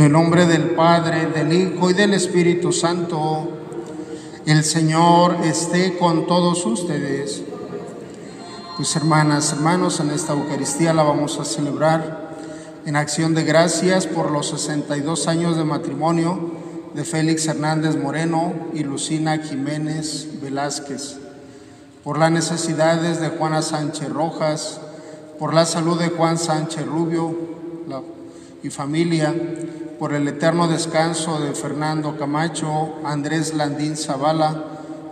En el nombre del Padre, del Hijo y del Espíritu Santo, el Señor esté con todos ustedes. Pues hermanas, hermanos, en esta Eucaristía la vamos a celebrar en acción de gracias por los 62 años de matrimonio de Félix Hernández Moreno y Lucina Jiménez Velázquez, por las necesidades de Juana Sánchez Rojas, por la salud de Juan Sánchez Rubio y familia, por el eterno descanso de Fernando Camacho, Andrés Landín Zavala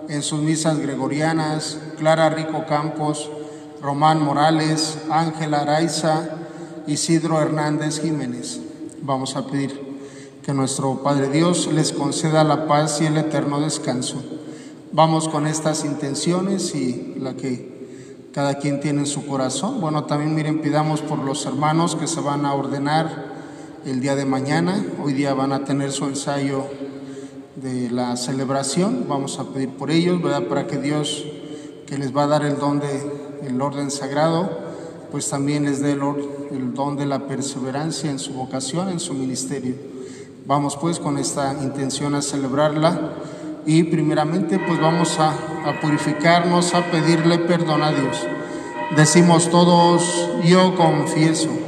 en sus misas gregorianas, Clara Rico Campos, Román Morales, Ángela Araiza, Isidro Hernández Jiménez. Vamos a pedir que nuestro Padre Dios les conceda la paz y el eterno descanso. Vamos con estas intenciones y la que cada quien tiene en su corazón. Bueno, también miren, pidamos por los hermanos que se van a ordenar el día de mañana. Hoy día van a tener su ensayo de la celebración. Vamos a pedir por ellos, ¿verdad? Para que Dios, que les va a dar el don de el orden sagrado, pues también les dé el, el don de la perseverancia en su vocación, en su ministerio. Vamos pues con esta intención a celebrarla y primeramente pues vamos a, a purificarnos, a pedirle perdón a Dios. Decimos todos, yo confieso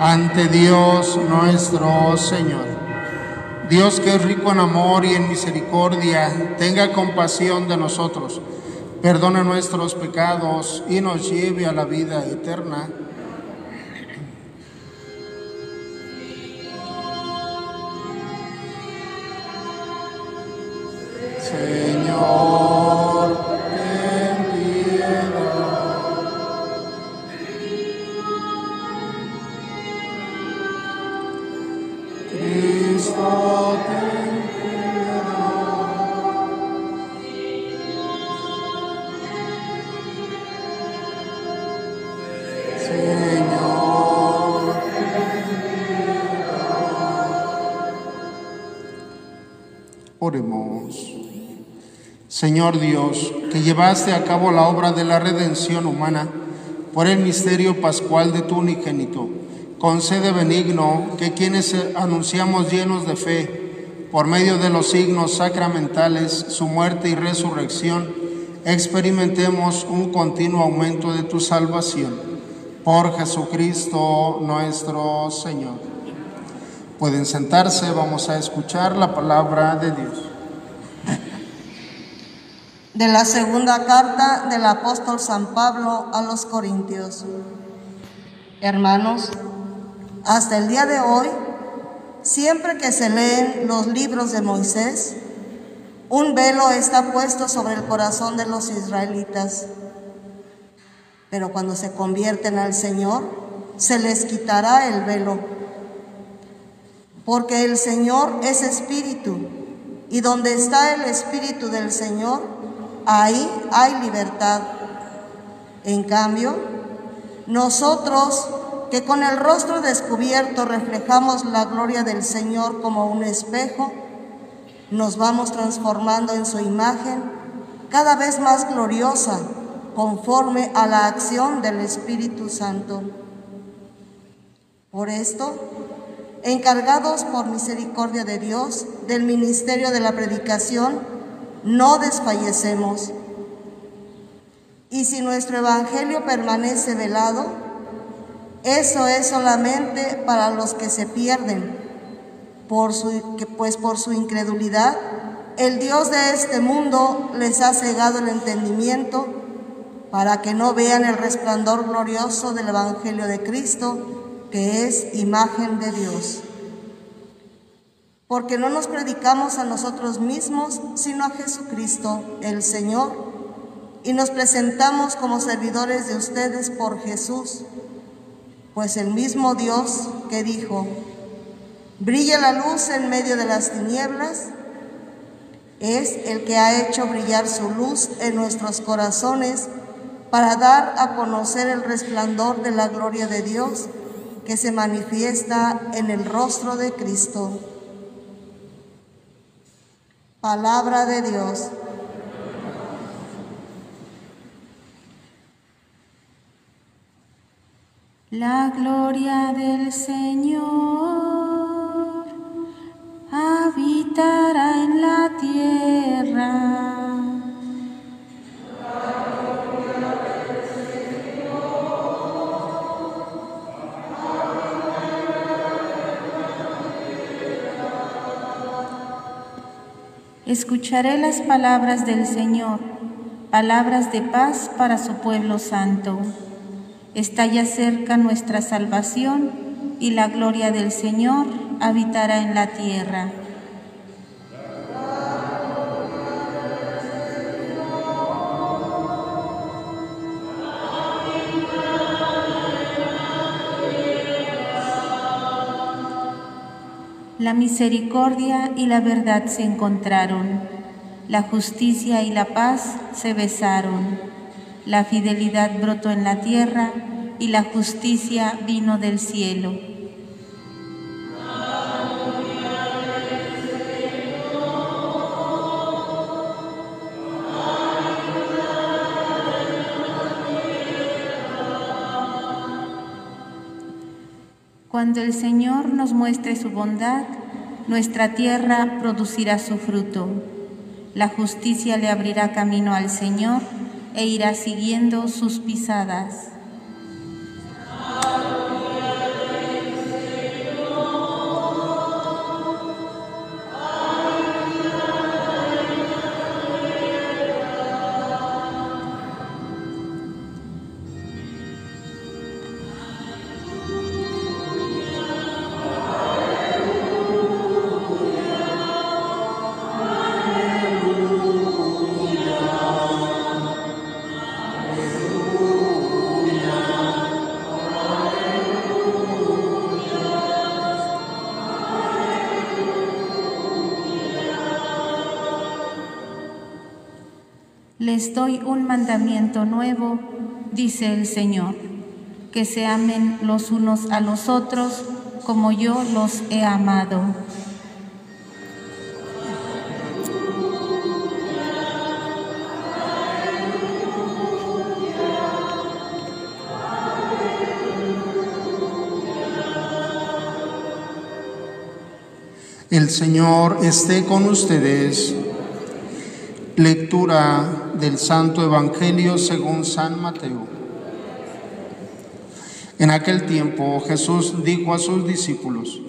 ante Dios nuestro Señor. Dios que es rico en amor y en misericordia, tenga compasión de nosotros, perdone nuestros pecados y nos lleve a la vida eterna. Señor Dios, que llevaste a cabo la obra de la redención humana por el misterio pascual de tu unigénito, concede benigno que quienes anunciamos llenos de fe, por medio de los signos sacramentales, su muerte y resurrección, experimentemos un continuo aumento de tu salvación. Por Jesucristo nuestro Señor. Pueden sentarse, vamos a escuchar la palabra de Dios. De la segunda carta del apóstol San Pablo a los Corintios. Hermanos, hasta el día de hoy, siempre que se leen los libros de Moisés, un velo está puesto sobre el corazón de los israelitas. Pero cuando se convierten al Señor, se les quitará el velo. Porque el Señor es espíritu, y donde está el espíritu del Señor, ahí hay libertad. En cambio, nosotros que con el rostro descubierto reflejamos la gloria del Señor como un espejo, nos vamos transformando en su imagen cada vez más gloriosa conforme a la acción del Espíritu Santo. Por esto, encargados por misericordia de Dios del ministerio de la predicación, no desfallecemos. Y si nuestro Evangelio permanece velado, eso es solamente para los que se pierden, por su, pues por su incredulidad, el Dios de este mundo les ha cegado el entendimiento para que no vean el resplandor glorioso del Evangelio de Cristo, que es imagen de Dios. Porque no nos predicamos a nosotros mismos, sino a Jesucristo, el Señor, y nos presentamos como servidores de ustedes por Jesús, pues el mismo Dios que dijo, Brilla la luz en medio de las tinieblas. Es el que ha hecho brillar su luz en nuestros corazones para dar a conocer el resplandor de la gloria de Dios que se manifiesta en el rostro de Cristo. Palabra de Dios. La gloria del Señor habitará en la tierra. Escucharé las palabras del Señor, palabras de paz para su pueblo santo. Está ya cerca nuestra salvación y la gloria del Señor habitará en la tierra. La misericordia y la verdad se encontraron, la justicia y la paz se besaron. La fidelidad brotó en la tierra y la justicia vino del cielo. Cuando el Señor nos muestre su bondad, nuestra tierra producirá su fruto. La justicia le abrirá camino al Señor e irá siguiendo sus pisadas. Les doy un mandamiento nuevo, dice el Señor, que se amen los unos a los otros como yo los he amado. El Señor esté con ustedes. Lectura del Santo Evangelio según San Mateo. En aquel tiempo Jesús dijo a sus discípulos,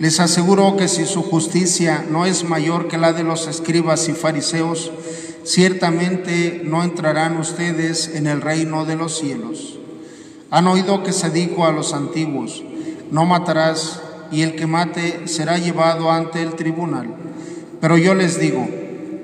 les aseguro que si su justicia no es mayor que la de los escribas y fariseos, ciertamente no entrarán ustedes en el reino de los cielos. Han oído que se dijo a los antiguos, no matarás, y el que mate será llevado ante el tribunal. Pero yo les digo,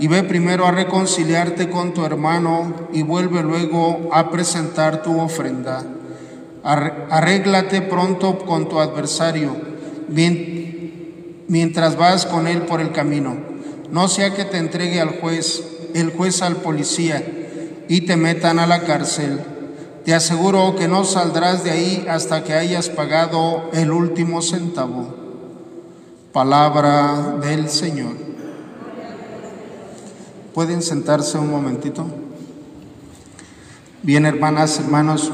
y ve primero a reconciliarte con tu hermano y vuelve luego a presentar tu ofrenda. Arréglate pronto con tu adversario mientras vas con él por el camino. No sea que te entregue al juez, el juez al policía y te metan a la cárcel. Te aseguro que no saldrás de ahí hasta que hayas pagado el último centavo. Palabra del Señor. ¿Pueden sentarse un momentito? Bien, hermanas, hermanos,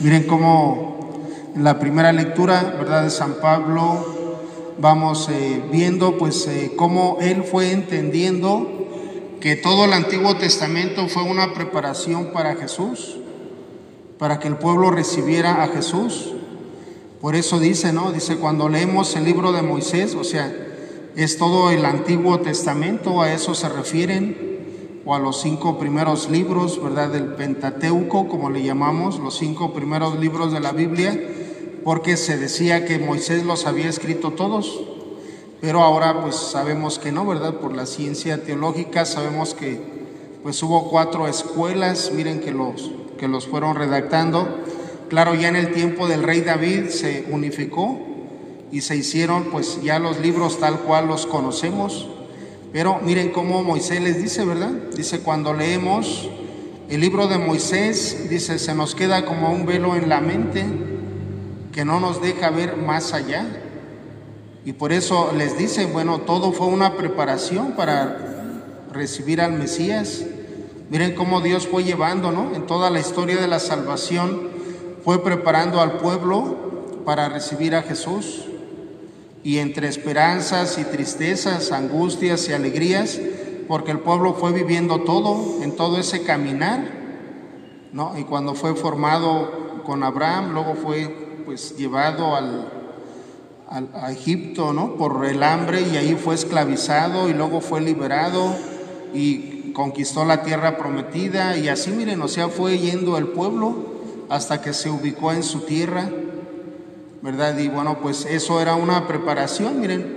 miren cómo en la primera lectura, ¿verdad?, de San Pablo, vamos eh, viendo pues eh, cómo él fue entendiendo que todo el Antiguo Testamento fue una preparación para Jesús, para que el pueblo recibiera a Jesús. Por eso dice, ¿no? Dice, cuando leemos el libro de Moisés, o sea, es todo el Antiguo Testamento, a eso se refieren, o a los cinco primeros libros, ¿verdad? Del Pentateuco, como le llamamos, los cinco primeros libros de la Biblia, porque se decía que Moisés los había escrito todos, pero ahora pues sabemos que no, ¿verdad? Por la ciencia teológica sabemos que pues hubo cuatro escuelas, miren que los, que los fueron redactando. Claro, ya en el tiempo del rey David se unificó y se hicieron pues ya los libros tal cual los conocemos. Pero miren cómo Moisés les dice, ¿verdad? Dice, cuando leemos el libro de Moisés, dice, se nos queda como un velo en la mente que no nos deja ver más allá. Y por eso les dice, bueno, todo fue una preparación para recibir al Mesías. Miren cómo Dios fue llevando, ¿no? En toda la historia de la salvación, fue preparando al pueblo para recibir a Jesús. Y entre esperanzas y tristezas, angustias y alegrías, porque el pueblo fue viviendo todo, en todo ese caminar, ¿no? Y cuando fue formado con Abraham, luego fue pues llevado al, a Egipto, ¿no? Por el hambre y ahí fue esclavizado y luego fue liberado y conquistó la tierra prometida y así miren, o sea, fue yendo el pueblo hasta que se ubicó en su tierra, ¿verdad? Y bueno, pues eso era una preparación, miren.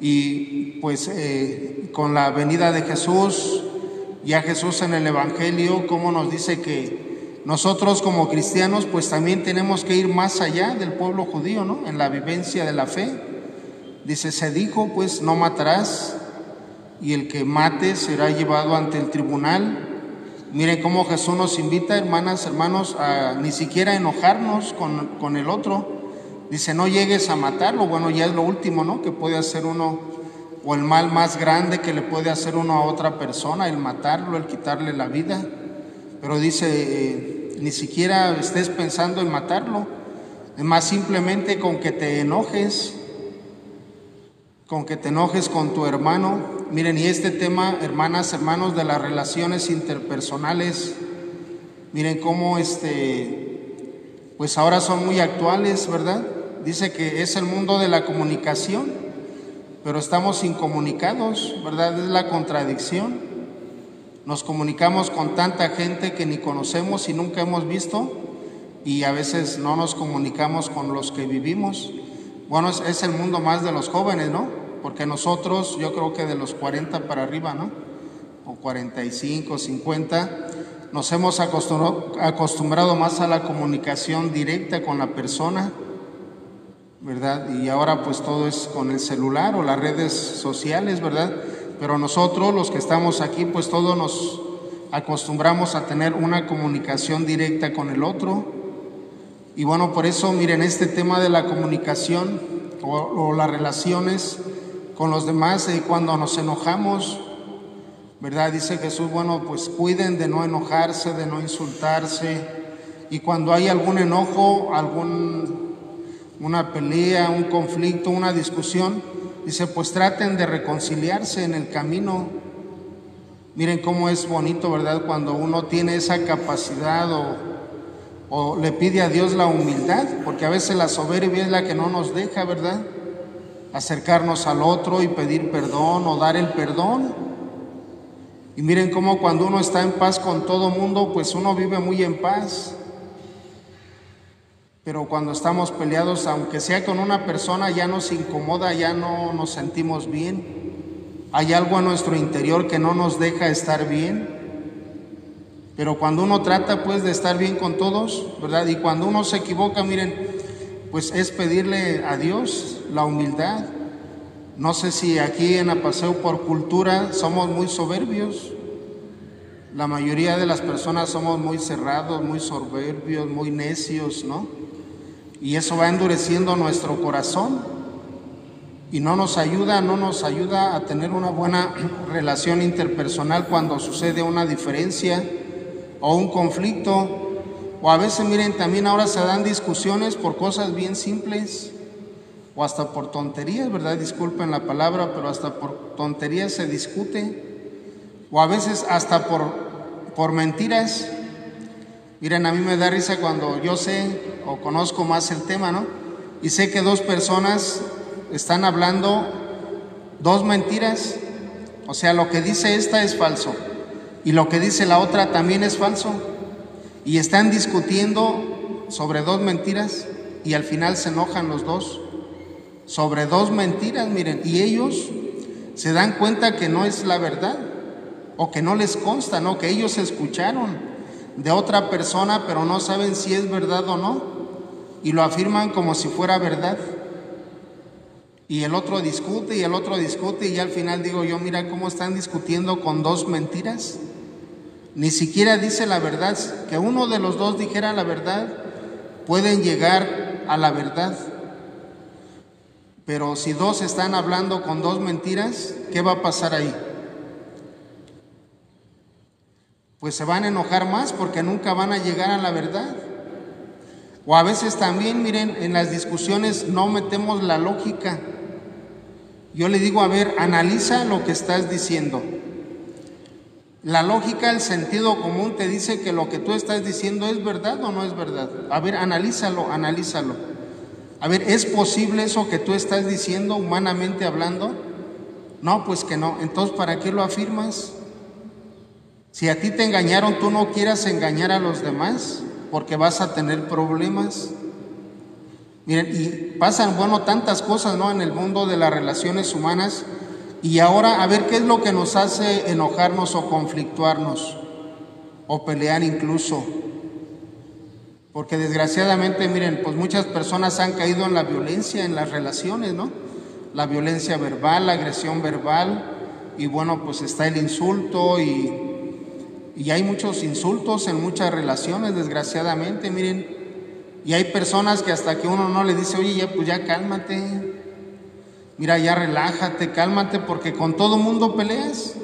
Y pues eh, con la venida de Jesús, ya Jesús en el Evangelio, como nos dice que nosotros como cristianos pues también tenemos que ir más allá del pueblo judío, ¿no? En la vivencia de la fe. Dice, se dijo pues no matarás y el que mate será llevado ante el tribunal. Miren cómo Jesús nos invita, hermanas, hermanos, a ni siquiera enojarnos con, con el otro. Dice, no llegues a matarlo. Bueno, ya es lo último, ¿no? Que puede hacer uno, o el mal más grande que le puede hacer uno a otra persona, el matarlo, el quitarle la vida. Pero dice, eh, ni siquiera estés pensando en matarlo. Es más simplemente con que te enojes, con que te enojes con tu hermano. Miren, y este tema, hermanas, hermanos, de las relaciones interpersonales, miren cómo este, pues ahora son muy actuales, ¿verdad? Dice que es el mundo de la comunicación, pero estamos incomunicados, ¿verdad? Es la contradicción. Nos comunicamos con tanta gente que ni conocemos y nunca hemos visto y a veces no nos comunicamos con los que vivimos. Bueno, es, el mundo más de los jóvenes, ¿no? Porque nosotros, yo creo que de los 40 para arriba, ¿no? O 45, 50, nos hemos acostumbrado, acostumbrado más a la comunicación directa con la persona, ¿verdad? Y ahora pues todo es con el celular o las redes sociales, ¿verdad? Pero nosotros, los que estamos aquí, pues todos nos acostumbramos a tener una comunicación directa con el otro. Y bueno, por eso, miren, este tema de la comunicación o, las relaciones con los demás, y cuando nos enojamos, ¿verdad? Dice Jesús, bueno, pues cuiden de no enojarse, de no insultarse. Y cuando hay algún enojo, algún, una pelea, un conflicto, una discusión, Dice, pues traten de reconciliarse en el camino. Miren cómo es bonito, ¿verdad? Cuando uno tiene esa capacidad o, le pide a Dios la humildad, porque a veces la soberbia es la que no nos deja, ¿verdad? Acercarnos al otro y pedir perdón o dar el perdón. Y miren cómo cuando uno está en paz con todo mundo, pues uno vive muy en paz. Pero cuando estamos peleados, aunque sea con una persona, ya nos incomoda, ya no nos sentimos bien. Hay algo en nuestro interior que no nos deja estar bien. Pero cuando uno trata pues de estar bien con todos, ¿verdad? Y cuando uno se equivoca, miren, pues es pedirle a Dios la humildad. No sé si aquí en Apaseo por cultura somos muy soberbios. La mayoría de las personas somos muy cerrados, muy soberbios, muy necios, ¿no? Y eso va endureciendo nuestro corazón y no nos ayuda, no nos ayuda a tener una buena relación interpersonal cuando sucede una diferencia o un conflicto. O a veces, miren, también ahora se dan discusiones por cosas bien simples o hasta por tonterías, ¿verdad? Disculpen la palabra, pero hasta por tonterías se discute. O a veces hasta por, por mentiras. Miren, a mí me da risa cuando yo sé o conozco más el tema, ¿no? Y sé que dos personas están hablando dos mentiras, o sea, lo que dice esta es falso y lo que dice la otra también es falso. Y están discutiendo sobre dos mentiras y al final se enojan los dos sobre dos mentiras, miren, y ellos se dan cuenta que no es la verdad o que no les consta, no, que ellos escucharon de otra persona, pero no saben si es verdad o no, y lo afirman como si fuera verdad. Y el otro discute y el otro discute y al final digo yo, mira cómo están discutiendo con dos mentiras. Ni siquiera dice la verdad. Que uno de los dos dijera la verdad, pueden llegar a la verdad. Pero si dos están hablando con dos mentiras, ¿qué va a pasar ahí? Pues se van a enojar más porque nunca van a llegar a la verdad. O a veces también, miren, en las discusiones no metemos la lógica. Yo le digo, a ver, analiza lo que estás diciendo. La lógica, el sentido común te dice que lo que tú estás diciendo es verdad o no es verdad. A ver, analízalo, analízalo. A ver, ¿es posible eso que tú estás diciendo humanamente hablando? No, pues que no. Entonces, ¿para qué lo afirmas? Si a ti te engañaron, tú no quieras engañar a los demás porque vas a tener problemas. Miren, y pasan, bueno, tantas cosas, ¿no? En el mundo de las relaciones humanas. Y ahora, a ver, ¿qué es lo que nos hace enojarnos o conflictuarnos? O pelear incluso. Porque desgraciadamente, miren, pues muchas personas han caído en la violencia en las relaciones, ¿no? La violencia verbal, la agresión verbal. Y bueno, pues está el insulto y, y hay muchos insultos en muchas relaciones, desgraciadamente, miren. Y hay personas que hasta que uno no le dice, oye, ya, pues ya cálmate, mira, ya relájate, cálmate, porque con todo mundo peleas.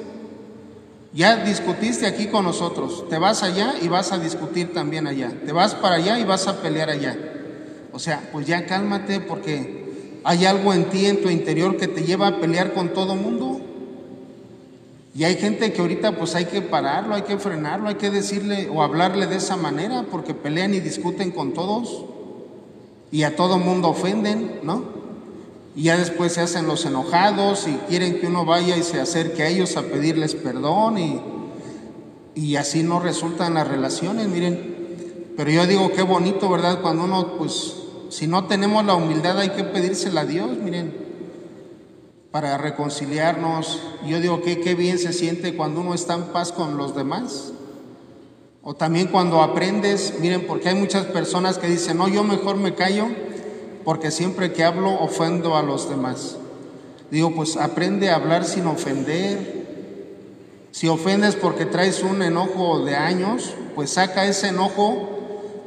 Ya discutiste aquí con nosotros, te vas allá y vas a discutir también allá, te vas para allá y vas a pelear allá. O sea, pues ya cálmate porque hay algo en ti, en tu interior, que te lleva a pelear con todo mundo. Y hay gente que ahorita pues hay que pararlo, hay que frenarlo, hay que decirle o hablarle de esa manera porque pelean y discuten con todos y a todo mundo ofenden, ¿no? Y ya después se hacen los enojados y quieren que uno vaya y se acerque a ellos a pedirles perdón y, y así no resultan las relaciones, miren. Pero yo digo, qué bonito, ¿verdad? Cuando uno, pues, si no tenemos la humildad hay que pedírsela a Dios, miren para reconciliarnos. Yo digo que qué bien se siente cuando uno está en paz con los demás. O también cuando aprendes, miren, porque hay muchas personas que dicen, no, yo mejor me callo porque siempre que hablo ofendo a los demás. Digo, pues aprende a hablar sin ofender. Si ofendes porque traes un enojo de años, pues saca ese enojo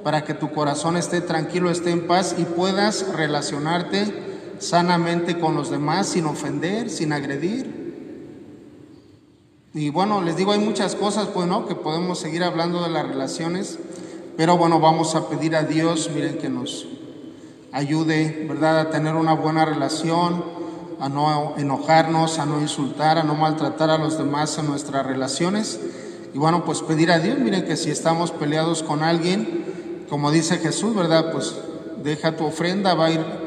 para que tu corazón esté tranquilo, esté en paz y puedas relacionarte sanamente con los demás sin ofender, sin agredir. Y bueno, les digo, hay muchas cosas, pues no, que podemos seguir hablando de las relaciones, pero bueno, vamos a pedir a Dios, miren, que nos ayude, ¿verdad?, a tener una buena relación, a no enojarnos, a no insultar, a no maltratar a los demás en nuestras relaciones. Y bueno, pues pedir a Dios, miren que si estamos peleados con alguien, como dice Jesús, ¿verdad? Pues deja tu ofrenda, va a ir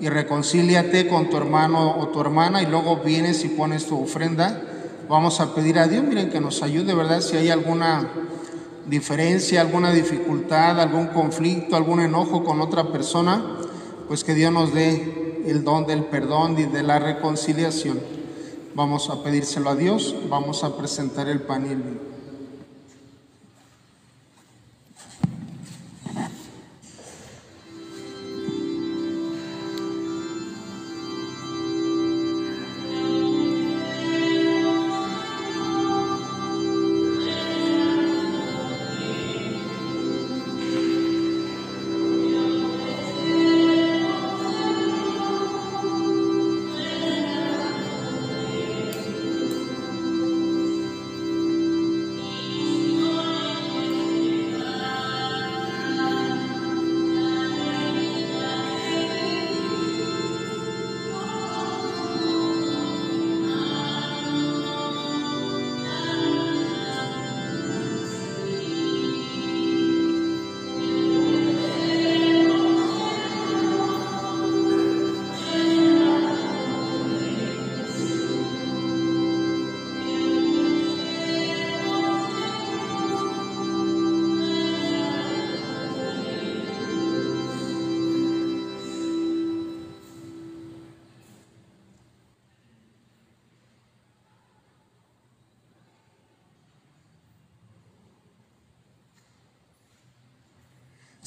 y reconcíliate con tu hermano o tu hermana y luego vienes y pones tu ofrenda. Vamos a pedir a Dios, miren, que nos ayude, ¿verdad? Si hay alguna diferencia, alguna dificultad, algún conflicto, algún enojo con otra persona, pues que Dios nos dé el don del perdón y de la reconciliación. Vamos a pedírselo a Dios, vamos a presentar el pan.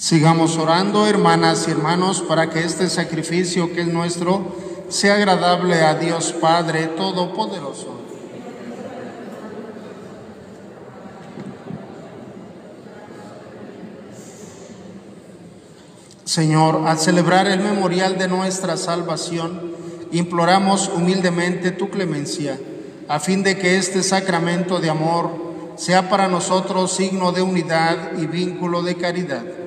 Sigamos orando, hermanas y hermanos, para que este sacrificio que es nuestro sea agradable a Dios Padre Todopoderoso. Señor, al celebrar el memorial de nuestra salvación, imploramos humildemente tu clemencia, a fin de que este sacramento de amor sea para nosotros signo de unidad y vínculo de caridad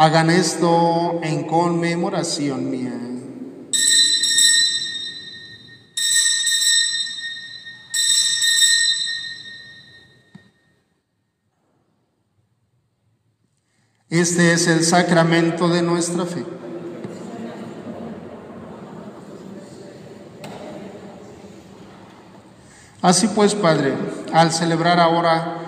Hagan esto en conmemoración mía. Este es el sacramento de nuestra fe. Así pues, Padre, al celebrar ahora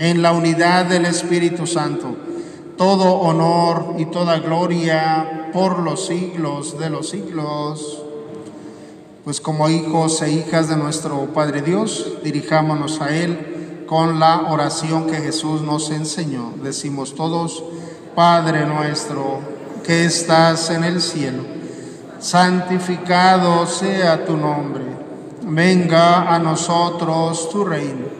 en la unidad del Espíritu Santo, todo honor y toda gloria por los siglos de los siglos. Pues como hijos e hijas de nuestro Padre Dios, dirijámonos a Él con la oración que Jesús nos enseñó. Decimos todos, Padre nuestro que estás en el cielo, santificado sea tu nombre, venga a nosotros tu reino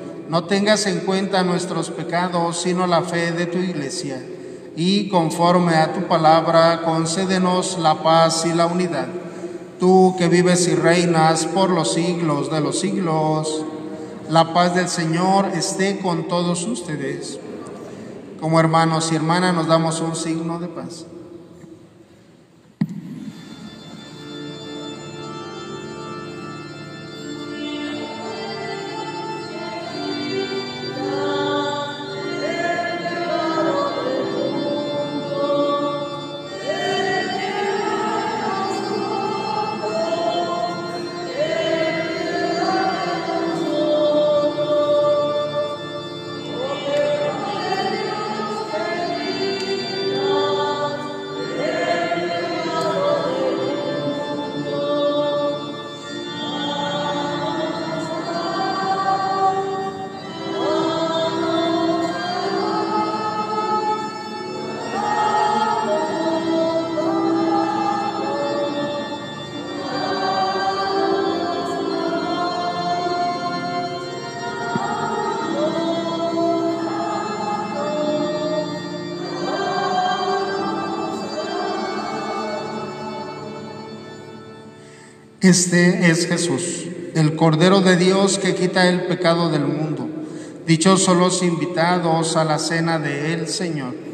no tengas en cuenta nuestros pecados, sino la fe de tu iglesia. Y conforme a tu palabra, concédenos la paz y la unidad. Tú que vives y reinas por los siglos de los siglos, la paz del Señor esté con todos ustedes. Como hermanos y hermanas nos damos un signo de paz. Este es Jesús, el Cordero de Dios que quita el pecado del mundo. Dichosos los invitados a la cena de el Señor.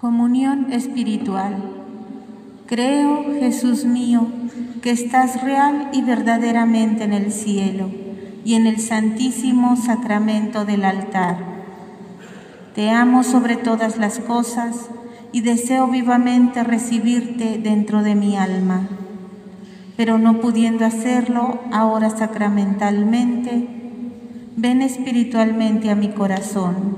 Comunión espiritual. Creo, Jesús mío, que estás real y verdaderamente en el cielo y en el santísimo sacramento del altar. Te amo sobre todas las cosas y deseo vivamente recibirte dentro de mi alma, pero no pudiendo hacerlo ahora sacramentalmente, ven espiritualmente a mi corazón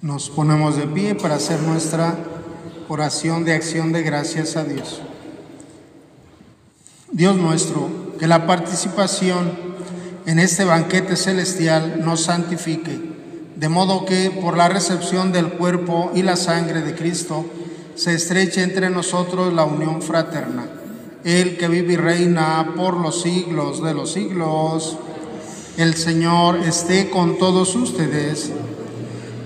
Nos ponemos de pie para hacer nuestra oración de acción de gracias a Dios. Dios nuestro, que la participación en este banquete celestial nos santifique, de modo que por la recepción del cuerpo y la sangre de Cristo se estreche entre nosotros la unión fraterna. El que vive y reina por los siglos de los siglos, el Señor esté con todos ustedes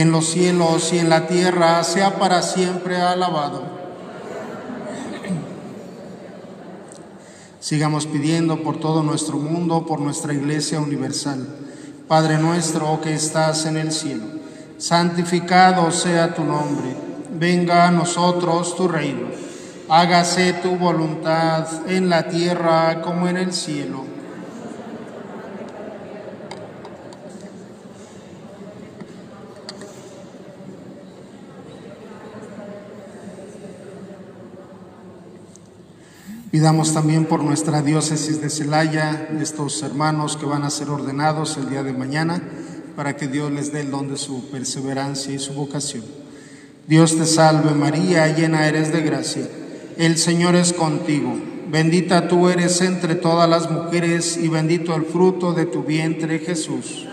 En los cielos y en la tierra, sea para siempre alabado. Sigamos pidiendo por todo nuestro mundo, por nuestra Iglesia Universal. Padre nuestro que estás en el cielo, santificado sea tu nombre, venga a nosotros tu reino, hágase tu voluntad en la tierra como en el cielo. Pidamos también por nuestra diócesis de Celaya, estos hermanos que van a ser ordenados el día de mañana, para que Dios les dé el don de su perseverancia y su vocación. Dios te salve María, llena eres de gracia. El Señor es contigo. Bendita tú eres entre todas las mujeres y bendito el fruto de tu vientre Jesús.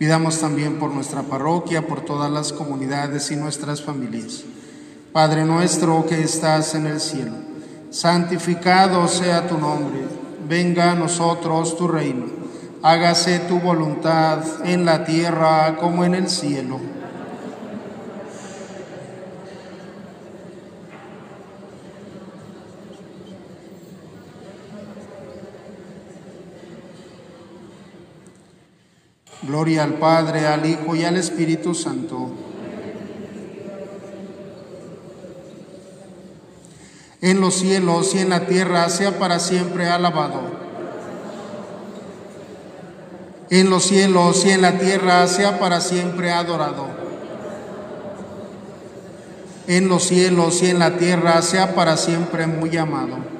Pidamos también por nuestra parroquia, por todas las comunidades y nuestras familias. Padre nuestro que estás en el cielo, santificado sea tu nombre, venga a nosotros tu reino, hágase tu voluntad en la tierra como en el cielo. Gloria al Padre, al Hijo y al Espíritu Santo. En los cielos y en la tierra sea para siempre alabado. En los cielos y en la tierra sea para siempre adorado. En los cielos y en la tierra sea para siempre muy amado.